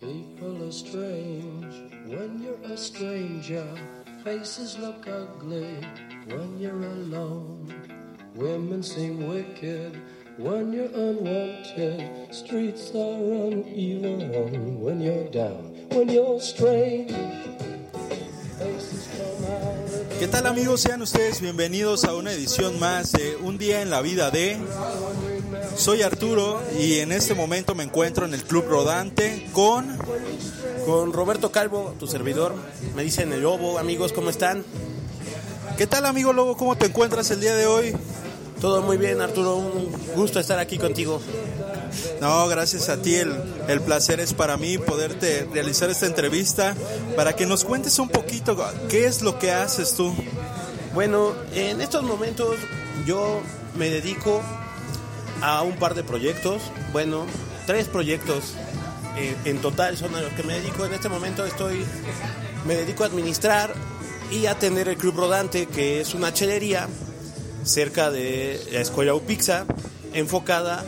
People are strange when you're a stranger. Faces look ugly when you're alone. Women seem wicked when you're unwanted. Streets are uneven when you're down. When you're strange. ¿Qué tal amigos? Sean ustedes bienvenidos a una edición más de Un día en la vida de... Soy Arturo y en este momento me encuentro en el Club Rodante con... Con Roberto Calvo, tu servidor. Me dicen el lobo, amigos, ¿cómo están? ¿Qué tal amigo Lobo? ¿Cómo te encuentras el día de hoy? Todo muy bien, Arturo. Un gusto estar aquí contigo. No, gracias a ti. El, el placer es para mí poderte realizar esta entrevista para que nos cuentes un poquito qué es lo que haces tú. Bueno, en estos momentos yo me dedico a un par de proyectos. Bueno, tres proyectos en total son a los que me dedico. En este momento estoy, me dedico a administrar y atender el Club Rodante, que es una chelería cerca de la escuela UPIXA, enfocada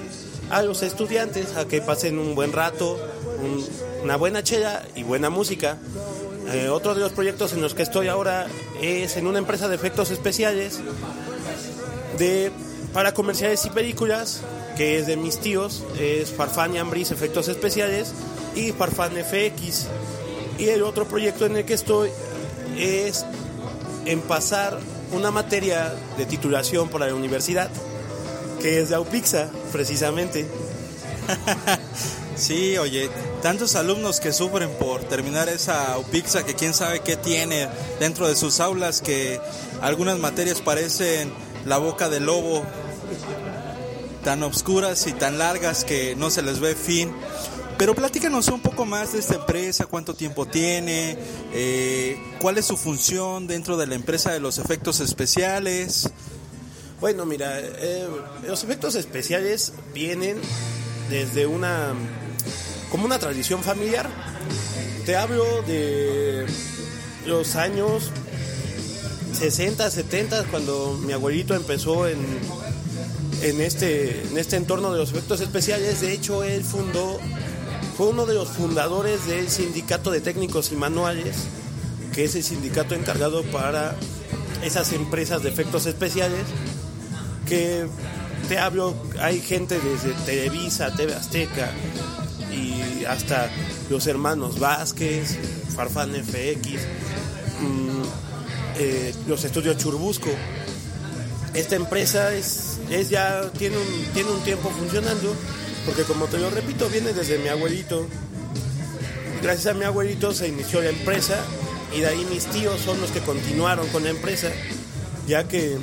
a los estudiantes a que pasen un buen rato, un- una buena chela y buena música. Eh, otro de los proyectos en los que estoy ahora es en una empresa de efectos especiales de, para comerciales y películas, que es de mis tíos, es Farfán y Ambris Efectos Especiales y Farfán FX. Y el otro proyecto en el que estoy es en pasar una materia de titulación para la universidad, que es de AUPIXA, precisamente. Sí, oye, tantos alumnos que sufren por terminar esa UPIXA que quién sabe qué tiene dentro de sus aulas que algunas materias parecen la boca del lobo, tan obscuras y tan largas que no se les ve fin. Pero platícanos un poco más de esta empresa, cuánto tiempo tiene, eh, cuál es su función dentro de la empresa de los efectos especiales. Bueno, mira, eh, los efectos especiales vienen desde una como una tradición familiar. Te hablo de los años 60, 70, cuando mi abuelito empezó en, en, este, en este entorno de los efectos especiales. De hecho, él fundó, fue uno de los fundadores del Sindicato de Técnicos y Manuales, que es el sindicato encargado para esas empresas de efectos especiales que te hablo, hay gente desde Televisa, TV Azteca y hasta los hermanos Vázquez, Farfán FX, mm, eh, los estudios Churbusco. Esta empresa es, es ya tiene un, tiene un tiempo funcionando, porque como te lo repito, viene desde mi abuelito. Gracias a mi abuelito se inició la empresa y de ahí mis tíos son los que continuaron con la empresa, ya que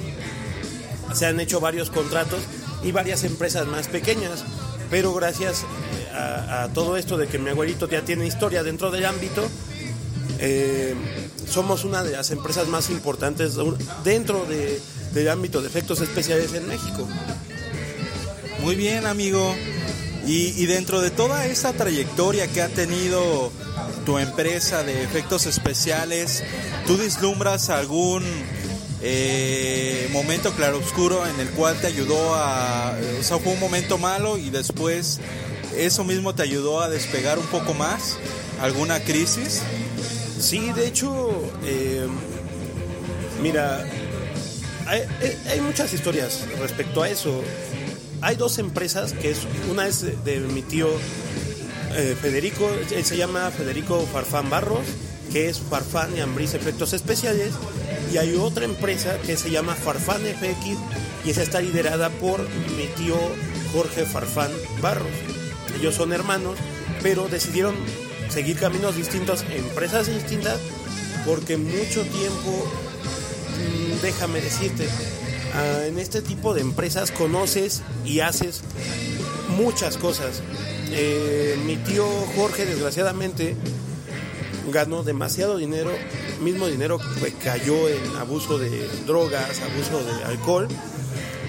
se han hecho varios contratos y varias empresas más pequeñas, pero gracias eh, a, a todo esto de que mi abuelito ya tiene historia dentro del ámbito, eh, somos una de las empresas más importantes dentro de- del ámbito de efectos especiales en México. Muy bien, amigo. Y, y dentro de toda esta trayectoria que ha tenido tu empresa de efectos especiales, ¿tú vislumbras algún eh, momento claroscuro en el cual te ayudó a... O sea, fue un momento malo y después eso mismo te ayudó a despegar un poco más? ¿Alguna crisis? Sí, de hecho, mira, hay, muchas historias respecto a eso. Hay dos empresas, que es una es de, mi tío eh, Federico, él se llama Federico Farfán Barros, que es Farfán y Ambris Efectos Especiales, y hay otra empresa que se llama Farfán FX y esa está liderada por mi tío Jorge Farfán Barros. Ellos son hermanos, pero decidieron seguir caminos distintos, empresas distintas, porque mucho tiempo, déjame decirte, ah, en este tipo de empresas conoces y haces muchas cosas. Eh, mi tío Jorge, desgraciadamente, ganó demasiado dinero, mismo dinero que cayó en abuso de drogas, abuso de alcohol,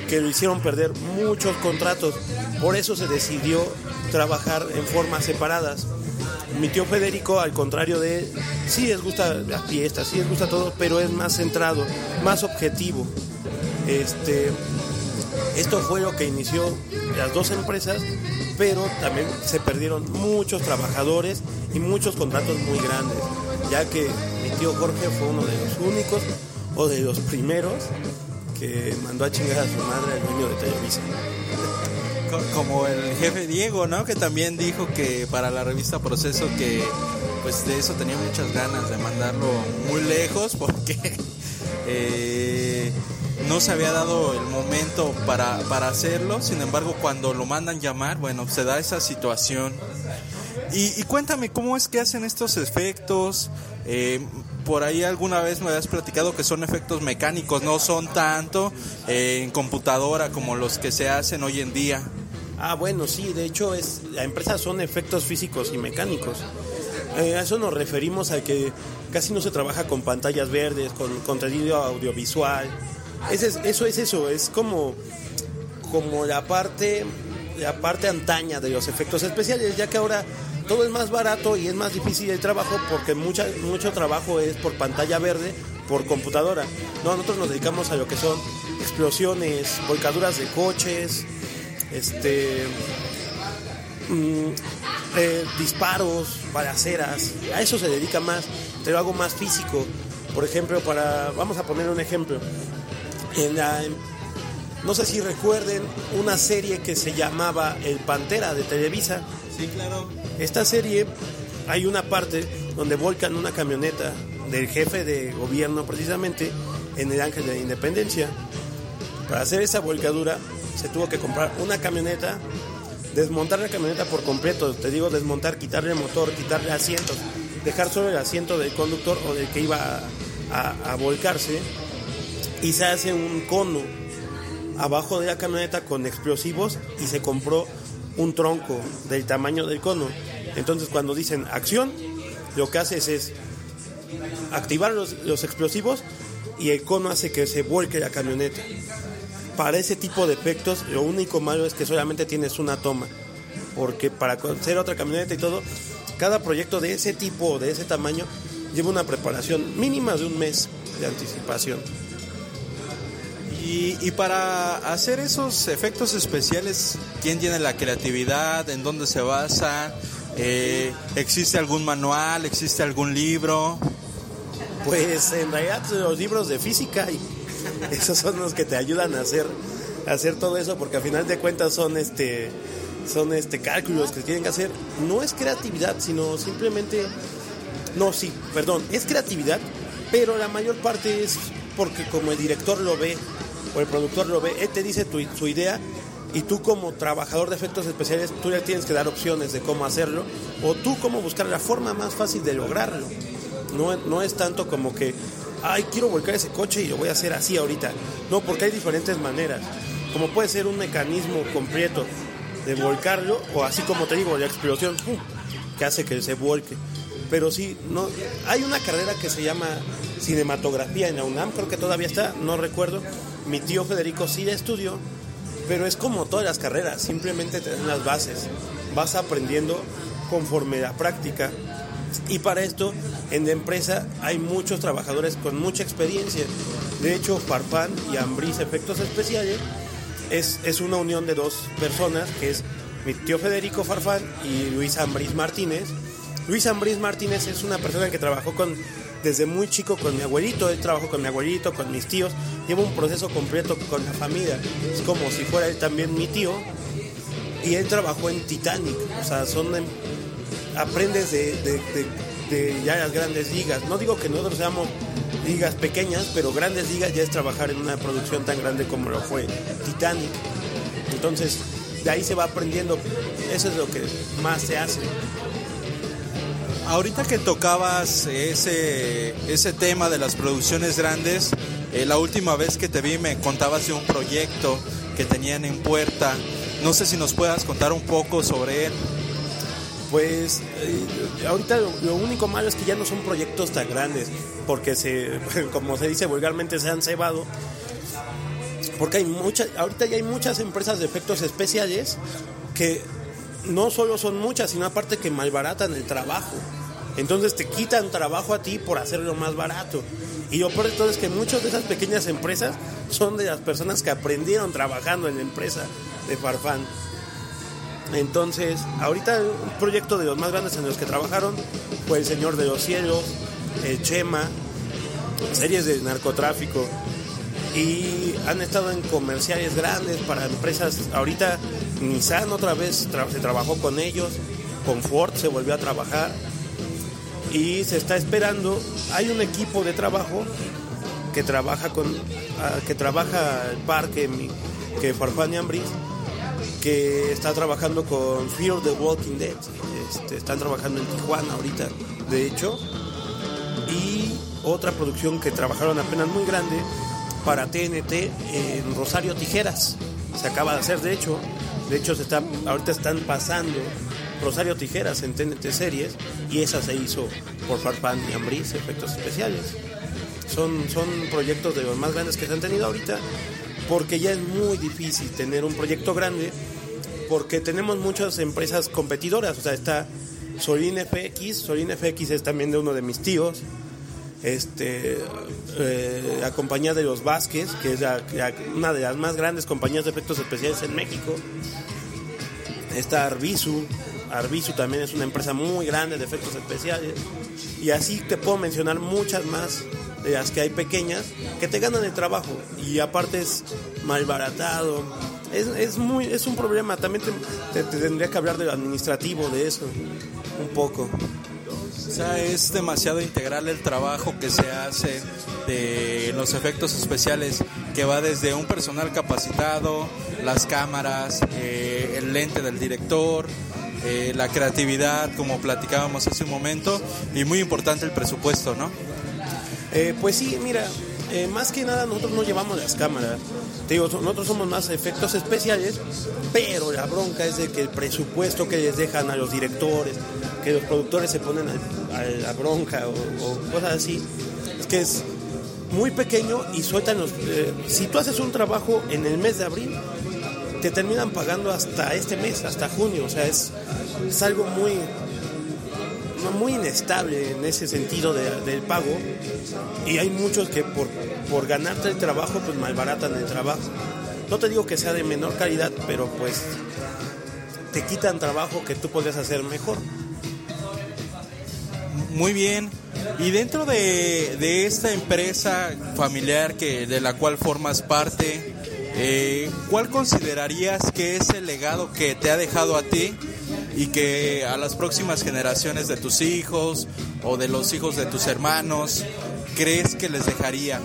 que lo hicieron perder muchos contratos. Por eso se decidió trabajar en formas separadas. Mi tío Federico, al contrario de él, sí les gusta las fiestas, sí les gusta todo, pero es más centrado, más objetivo. Este, esto fue lo que inició las dos empresas, pero también se perdieron muchos trabajadores y muchos contratos muy grandes, ya que mi tío Jorge fue uno de los únicos o de los primeros que mandó a chingar a su madre al dueño de Televisa. Co- Como el jefe Diego, ¿no? Que también dijo que para la revista Proceso que pues de eso tenía muchas ganas de mandarlo muy lejos porque eh, no se había dado el momento para, para hacerlo. Sin embargo, cuando lo mandan llamar, bueno, se da esa situación. Y, y cuéntame, ¿cómo es que hacen estos efectos? Eh, por ahí alguna vez me habías platicado que son efectos mecánicos, no son tanto eh, en computadora como los que se hacen hoy en día. Ah, bueno, sí, de hecho es la empresa son efectos físicos y mecánicos. Eh, a eso nos referimos a que casi no se trabaja con pantallas verdes, con contenido audiovisual. Ese es- eso es eso, es como, como la parte la parte antaña de los efectos especiales, ya que ahora todo es más barato y es más difícil el trabajo porque mucha, mucho trabajo es por pantalla verde, por computadora. No, nosotros nos dedicamos a lo que son explosiones, volcaduras de coches, este mm, eh, disparos, balaceras, a eso se dedica más, pero algo más físico. Por ejemplo, para, vamos a poner un ejemplo. No sé si recuerden una serie que se llamaba El Pantera de Televisa. Sí, claro. Esta serie hay una parte donde volcan una camioneta del jefe de gobierno precisamente en el Ángel de la Independencia. Para hacer esa volcadura se tuvo que comprar una camioneta, desmontar la camioneta por completo, te digo desmontar, quitarle el motor, quitarle asientos, dejar solo el asiento del conductor o del que iba a, a- a volcarse y se hace un cono abajo de la camioneta con explosivos y se compró un tronco del tamaño del cono. Entonces cuando dicen acción, lo que haces es activar los, los explosivos y el cono hace que se vuelque la camioneta. Para ese tipo de efectos, lo único malo es que solamente tienes una toma. Porque para hacer otra camioneta y todo, cada proyecto de ese tipo de ese tamaño lleva una preparación mínima de un mes de anticipación. Y, para hacer esos efectos especiales, ¿quién tiene la creatividad? ¿En dónde se basa? Eh, ¿Existe algún manual? ¿Existe algún libro? Pues en realidad los libros de física y esos son los que te ayudan a hacer a hacer todo eso porque al final de cuentas son este son este cálculos que tienen que hacer. No es creatividad, sino simplemente no, sí, perdón, es creatividad, pero la mayor parte es porque como el director lo ve o el productor lo ve, él te dice tu, su idea y tú como trabajador de efectos especiales, tú le tienes que dar opciones de cómo hacerlo o tú cómo buscar la forma más fácil de lograrlo. No, no es tanto como que, ay, quiero volcar ese coche y lo voy a hacer así ahorita. No, porque hay diferentes maneras. Como puede ser un mecanismo completo de volcarlo o así como te digo, la explosión ¡pum! que hace que se vuelque. Pero sí, no, hay una carrera que se llama cinematografía en la UNAM, creo que todavía está, no recuerdo. Mi tío Federico sí la estudió, pero es como todas las carreras, simplemente te dan las bases, vas aprendiendo conforme la práctica. Y para esto, en la empresa hay muchos trabajadores con mucha experiencia. De hecho, Farfán y Ambris Efectos Especiales es, es una unión de dos personas, que es mi tío Federico Farfán y Luis Ambris Martínez. Luis Ambris Martínez es una persona que trabajó con, desde muy chico con mi abuelito, él trabajó con mi abuelito, con mis tíos, lleva un proceso completo con la familia, es como si fuera él también mi tío, y él trabajó en Titanic, o sea, son, em- aprendes de, de- de- de ya las grandes ligas. No digo que nosotros seamos ligas pequeñas, pero grandes ligas ya es trabajar en una producción tan grande como lo fue Titanic. Entonces, de ahí se va aprendiendo. Eso es lo que más se hace. Ahorita que tocabas ese, ese tema de las producciones grandes, eh, la última vez que te vi me contabas de un proyecto que tenían en puerta. No sé si nos puedas contar un poco sobre él. Pues eh, ahorita lo, lo único malo es que ya no son proyectos tan grandes, porque se, como se dice vulgarmente, se han cebado. Porque hay muchas, ahorita ya hay muchas empresas de efectos especiales que no solo son muchas, sino aparte que malbaratan el trabajo. Entonces te quitan trabajo a ti por hacerlo más barato. Y lo peor de es que muchas de esas pequeñas empresas son de las personas que aprendieron trabajando en la empresa de Farfán. Entonces, ahorita un proyecto de los más grandes en los que trabajaron fue El Señor de los Cielos, El Chema, series de narcotráfico y han estado en comerciales grandes para empresas. Ahorita Nissan otra vez se trabajó con ellos, con Ford se volvió a trabajar y se está esperando. Hay un equipo de trabajo que trabaja con ah, que trabaja el parque que Farfán y Ambris que está trabajando con Fear the Walking Dead. Este, están trabajando en Tijuana ahorita, de hecho. Y otra producción que trabajaron apenas muy grande para TNT en Rosario Tijeras. Se acaba de hacer, de hecho. De hecho, se está, ahorita están pasando Rosario Tijeras en TNT Series y esa se hizo por Farfán y Ambris, efectos especiales. Son, son proyectos de los más grandes que se han tenido ahorita porque ya es muy difícil tener un proyecto grande porque tenemos muchas empresas competidoras, o sea, está Solín FX, Solín FX es también de uno de mis tíos, este, eh, la compañía de los Vázquez, que es una de las más grandes compañías de efectos especiales en México, está Arbizu, Arbizu también es una empresa muy grande de efectos especiales, y así te puedo mencionar muchas más de las que hay pequeñas que te ganan el trabajo y aparte es malbaratado. Es, es muy es un problema, también te, te- te tendría que hablar de administrativo de eso un poco. O sea, es demasiado integral el trabajo que se hace de los efectos especiales, que va desde un personal capacitado, las cámaras, eh, el lente del director, eh, la creatividad, como platicábamos hace un momento, y muy importante el presupuesto, ¿no? Eh, pues sí, mira, eh, más que nada nosotros no llevamos las cámaras. Te nosotros somos más efectos especiales, pero la bronca es de que el presupuesto que les dejan a los directores, que los productores se ponen a, la bronca o, o cosas así, es que es muy pequeño y sueltan los... si tú haces un trabajo en el mes de abril, te terminan pagando hasta este mes, hasta junio, o sea, es, algo muy muy inestable en ese sentido de- del pago y hay muchos que por, por ganarte el trabajo pues malbaratan el trabajo. No te digo que sea de menor calidad, pero pues te quitan trabajo que tú podrías hacer mejor. Muy bien. Y dentro de, de esta empresa familiar que de la cual formas parte, eh, ¿cuál considerarías que es el legado que te ha dejado a ti y que a las próximas generaciones de tus hijos o de los hijos de tus hermanos crees que les dejaría?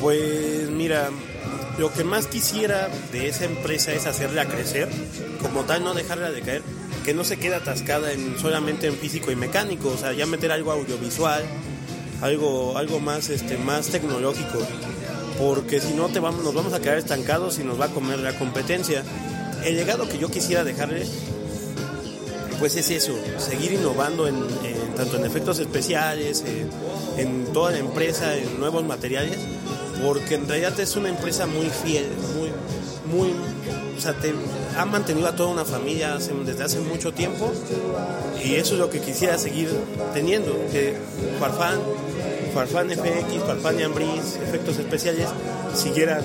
Pues mira, lo que más quisiera de esa empresa es hacerla crecer, como tal no dejarla de caer, que no se quede atascada en, solamente en físico y mecánico, o sea, ya meter algo audiovisual, algo, algo más, este, más tecnológico, porque si no te vamos, nos vamos a quedar estancados y nos va a comer la competencia. El legado que yo quisiera dejarle, pues es eso, seguir innovando en, tanto en efectos especiales, en, en toda la empresa, en nuevos materiales, porque en realidad es una empresa muy fiel, muy, muy, o sea, te ha mantenido a toda una familia hace- desde hace mucho tiempo y eso es lo que quisiera seguir teniendo, que Farfán, Farfán FX, Farfán y Ambris, efectos especiales, siguieran,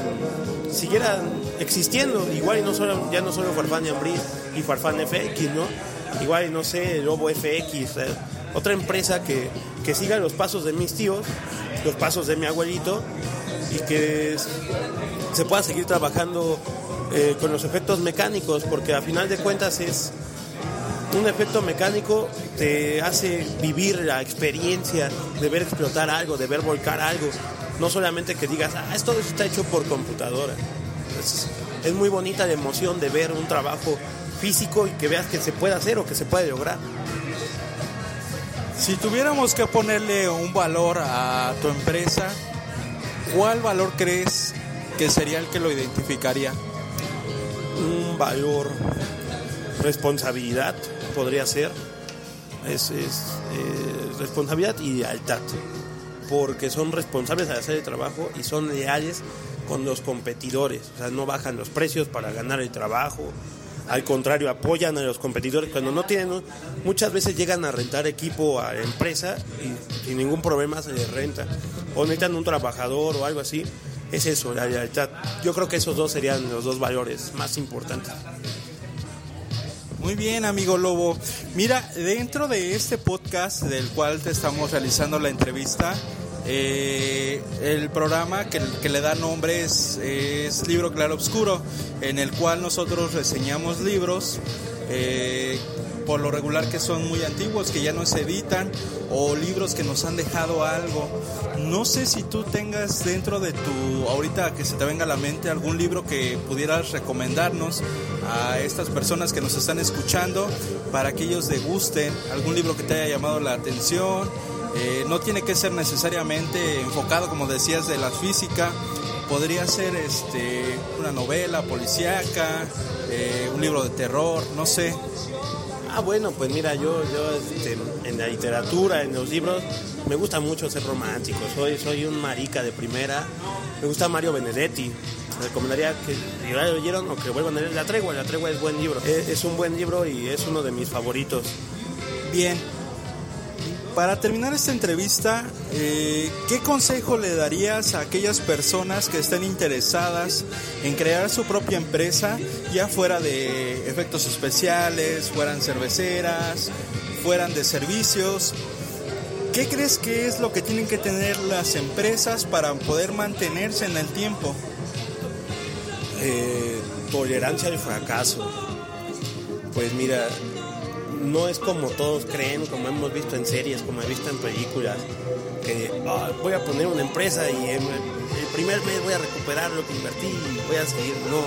siguieran existiendo, igual y no solo, ya no solo Farfán y Ambris y Farfán FX, ¿no? Igual no sé, Lobo FX, otra empresa que, que siga los pasos de mis tíos, los pasos de mi abuelito y que se pueda seguir trabajando eh, con los efectos mecánicos, porque a final de cuentas es, un efecto mecánico te hace vivir la experiencia de ver explotar algo, de ver volcar algo. No solamente que digas, ah, esto está hecho por computadora. Es, es muy bonita la emoción de ver un trabajo físico y que veas que se puede hacer o que se puede lograr. Si tuviéramos que ponerle un valor a tu empresa, ¿cuál valor crees que sería el que lo identificaría? Un valor, responsabilidad podría ser, es, eh, responsabilidad y lealtad, porque son responsables de hacer el trabajo y son leales con los competidores, o sea, no bajan los precios para ganar el trabajo, al contrario, apoyan a los competidores cuando no tienen, muchas veces llegan a rentar equipo a la empresa y sin ningún problema se les renta, o necesitan un trabajador o algo así, es eso, la lealtad. Yo creo que esos dos serían los dos valores más importantes. Muy bien, amigo Lobo. Mira, dentro de este podcast del cual te estamos realizando la entrevista, eh, el programa que, le da nombre es, es, Libro Claro Obscuro, en el cual nosotros reseñamos libros, eh, por lo regular que son muy antiguos, que ya no se editan, o libros que nos han dejado algo. No sé si tú tengas dentro de tu, ahorita que se te venga a la mente, algún libro que pudieras recomendarnos a estas personas que nos están escuchando para que ellos degusten, algún libro que te haya llamado la atención eh, no tiene que ser necesariamente enfocado, como decías, de la física. Podría ser este, una novela policíaca, eh, un libro de terror, no sé. Ah, bueno, pues mira, yo, yo este, en la literatura, en los libros, me gusta mucho ser romántico. Soy, soy un marica de primera. Me gusta Mario Benedetti. Recomendaría que si ya lo leyeron o que vuelvan a leer La Tregua. La Tregua es buen libro. Es, es un buen libro y es uno de mis favoritos. Bien, para terminar esta entrevista, eh, ¿qué consejo le darías a aquellas personas que estén interesadas en crear su propia empresa, ya fuera de efectos especiales, fueran cerveceras, fueran de servicios? ¿Qué crees que es lo que tienen que tener las empresas para poder mantenerse en el tiempo? Eh, tolerancia al fracaso. Pues mira, no es como todos creen, como hemos visto en series, como he visto en películas, que oh, voy a poner una empresa y el primer mes voy a recuperar lo que invertí y voy a seguir. No,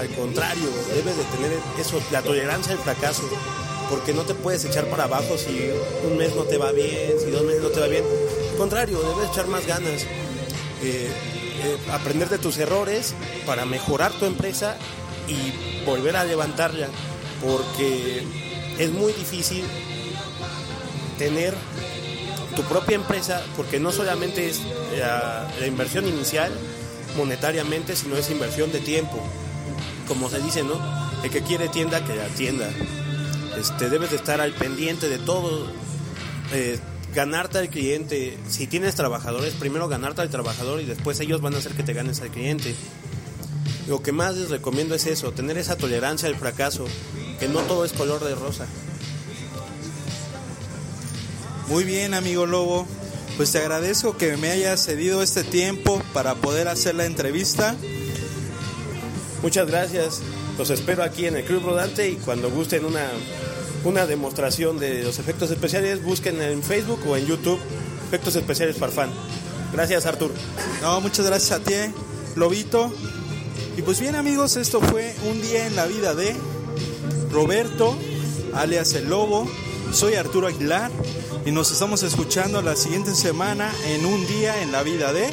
al contrario, debes de tener eso, la tolerancia al fracaso, porque no te puedes echar para abajo si un mes no te va bien, si dos meses no te va bien. Al contrario, debes echar más ganas. Eh, eh, aprender de tus errores para mejorar tu empresa y volver a levantarla, porque es muy difícil tener tu propia empresa porque no solamente es la, inversión inicial monetariamente, sino es inversión de tiempo. Como se dice, ¿no? El que quiere tienda, que la tienda. Este, debes de estar al pendiente de todo. Eh, ganarte al cliente. Si tienes trabajadores, primero ganarte al trabajador y después ellos van a hacer que te ganes al cliente. Lo que más les recomiendo es eso, tener esa tolerancia al fracaso, que no todo es color de rosa. Muy bien, amigo Lobo. Pues te agradezco que me hayas cedido este tiempo para poder hacer la entrevista. Muchas gracias. Los espero aquí en el Club Rodante y cuando gusten una, una demostración de los efectos especiales, busquen en Facebook o en YouTube Efectos Especiales Farfán. Gracias, Artur. No, muchas gracias a ti, Lobito. Y pues bien, amigos, esto fue un día en la vida de Roberto, alias El Lobo. Soy Arturo Aguilar y nos estamos escuchando la siguiente semana en un día en la vida de...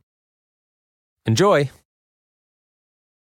Enjoy!